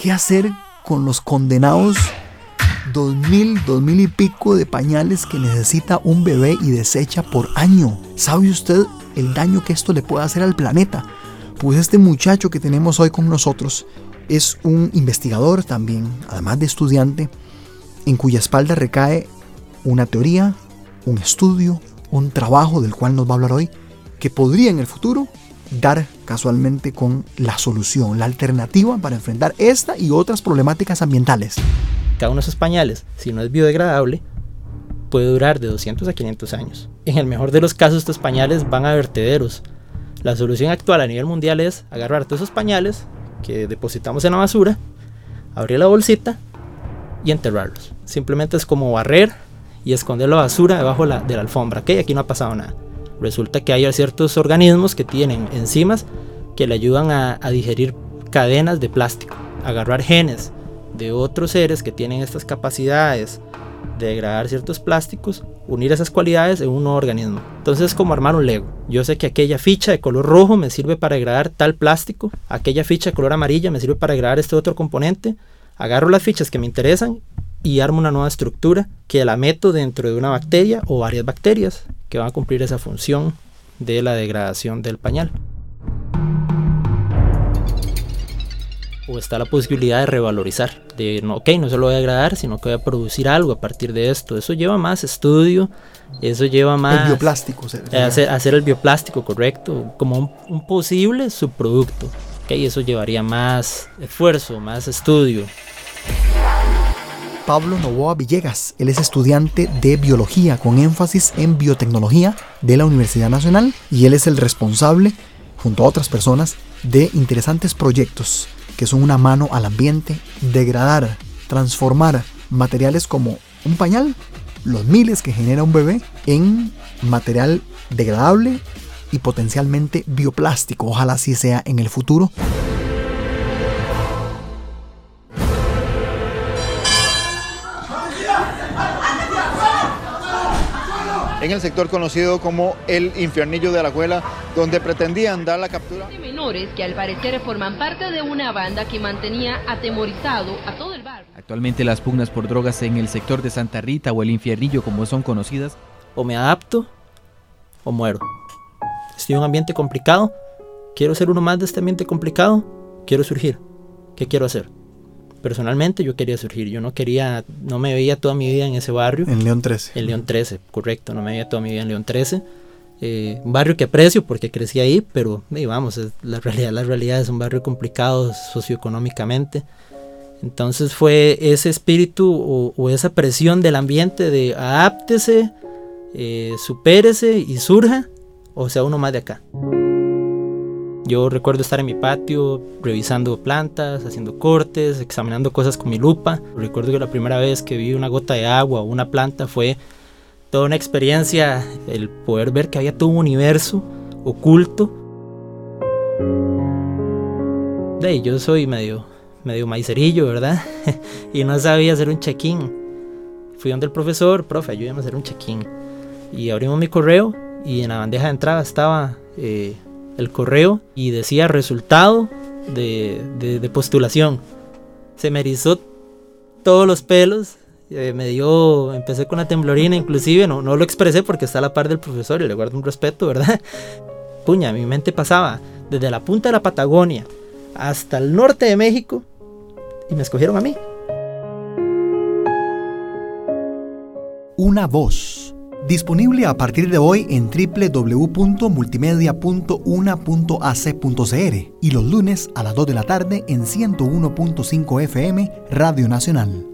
¿Qué hacer con los condenados dos mil, dos mil y pico de pañales que necesita un bebé y desecha por año? ¿Sabe usted el daño que esto le puede hacer al planeta? Pues este muchacho que tenemos hoy con nosotros es un investigador también, además de estudiante, en cuya espalda recae una teoría, un estudio, un trabajo del cual nos va a hablar hoy, que podría en el futuro dar casualmente con la solución, la alternativa para enfrentar esta y otras problemáticas ambientales. Cada uno de esos pañales, si no es biodegradable, puede durar de 200 a 500 años. En el mejor de los casos, estos pañales van a vertederos. La solución actual a nivel mundial es agarrar todos esos pañales que depositamos en la basura, abrir la bolsita y enterrarlos. Simplemente es como barrer y esconder la basura debajo de la alfombra. Que aquí no ha pasado nada. Resulta que hay ciertos organismos que tienen enzimas que le ayudan a, digerir cadenas de plástico, agarrar genes de otros seres que tienen estas capacidades de degradar ciertos plásticos, unir esas cualidades en un organismo. Entonces es como armar un Lego. Yo sé que aquella ficha de color rojo me sirve para degradar tal plástico, aquella ficha de color amarilla me sirve para degradar este otro componente. Agarro las fichas que me interesan y armo una nueva estructura que la meto dentro de una bacteria o varias bacterias que van a cumplir esa función de la degradación del pañal. O está la posibilidad de revalorizar, de no, ok, no se lo voy a degradar, sino que voy a producir algo a partir de esto. Eso lleva más estudio, eso lleva más... El bioplástico. Hacer, hacer, el bioplástico, correcto, como un, posible subproducto. Okay, eso llevaría más esfuerzo, más estudio. Pablo Novoa Villegas. Él es estudiante de biología con énfasis en biotecnología de la Universidad Nacional y él es el responsable, junto a otras personas, de interesantes proyectos que son una mano al ambiente, degradar, transformar materiales como un pañal, los miles que genera un bebé, en material degradable y potencialmente bioplástico. Ojalá así sea en el futuro. En el sector conocido como el infiernillo de la Cuela, donde pretendían dar la captura de menores que al parecer forman parte de una banda que mantenía atemorizado a todo el barrio. Actualmente las pugnas por drogas en el sector de Santa Rita o el infiernillo como son conocidas, o me adapto o muero. Estoy en un ambiente complicado, quiero ser uno más de este ambiente complicado, quiero surgir. ¿Qué quiero hacer? Personalmente yo quería surgir. Yo no quería, no me veía toda mi vida en ese barrio. En León 13. En León 13, correcto. No me veía toda mi vida en León 13. Eh, un barrio que aprecio porque crecí ahí, pero vamos, la realidad, la realidad es un barrio complicado socioeconómicamente. Entonces fue ese espíritu o, esa presión del ambiente de adáptese, eh, supérese y surja, o sea, uno más de acá. Yo recuerdo estar en mi patio revisando plantas, haciendo cortes, examinando cosas con mi lupa. Recuerdo que la primera vez que vi una gota de agua o una planta fue toda una experiencia, el poder ver que había todo un universo oculto. De yo soy medio, medio maicerillo, ¿verdad? y no sabía hacer un check-in. Fui donde el profesor, profe, ayúdame a hacer un check-in. Y abrimos mi correo y en la bandeja de entrada estaba eh, el correo y decía resultado de, postulación. Se me erizó todos los pelos, eh, me dio, empecé con la temblorina inclusive, no, no lo expresé porque está a la par del profesor y le guardo un respeto, ¿verdad? Puña, mi mente pasaba desde la punta de la Patagonia hasta el norte de México y me escogieron a mí. Una voz Disponible a partir de hoy en www.multimedia.una.ac.cr y los lunes a las 2 de la tarde en 101.5 FM Radio Nacional.